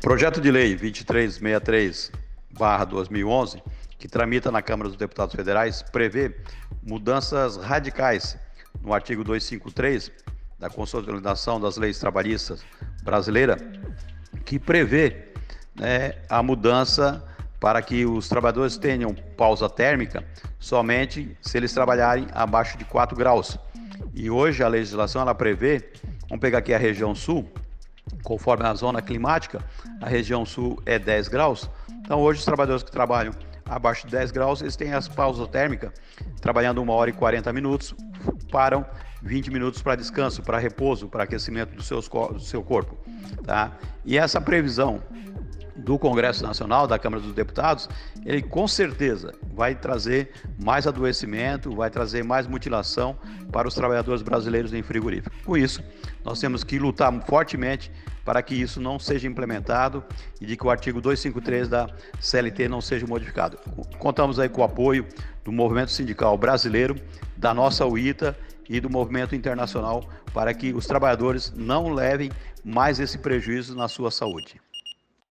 Projeto de Lei 2363-2011, que tramita na Câmara dos Deputados Federais, prevê mudanças radicais no artigo 253 da Consolidação das Leis Trabalhistas Brasileira, que prevê né, a mudança para que os trabalhadores tenham pausa térmica somente se eles trabalharem abaixo de 4 graus. E hoje a legislação ela prevê, vamos pegar aqui a região sul, conforme a zona climática, a região sul é 10 graus. Então hoje os trabalhadores que trabalham abaixo de 10 graus, eles têm as pausas térmicas, trabalhando 1 hora e 40 minutos, param 20 minutos para descanso, para repouso, para aquecimento do, seus, do seu corpo. Tá? E essa previsão do Congresso Nacional, da Câmara dos Deputados, ele com certeza vai trazer mais adoecimento, vai trazer mais mutilação para os trabalhadores brasileiros em frigorífico. Com isso, nós temos que lutar fortemente para que isso não seja implementado e de que o artigo 253 da CLT não seja modificado. Contamos aí com o apoio do movimento sindical brasileiro, da nossa UITA e do movimento internacional para que os trabalhadores não levem mais esse prejuízo na sua saúde.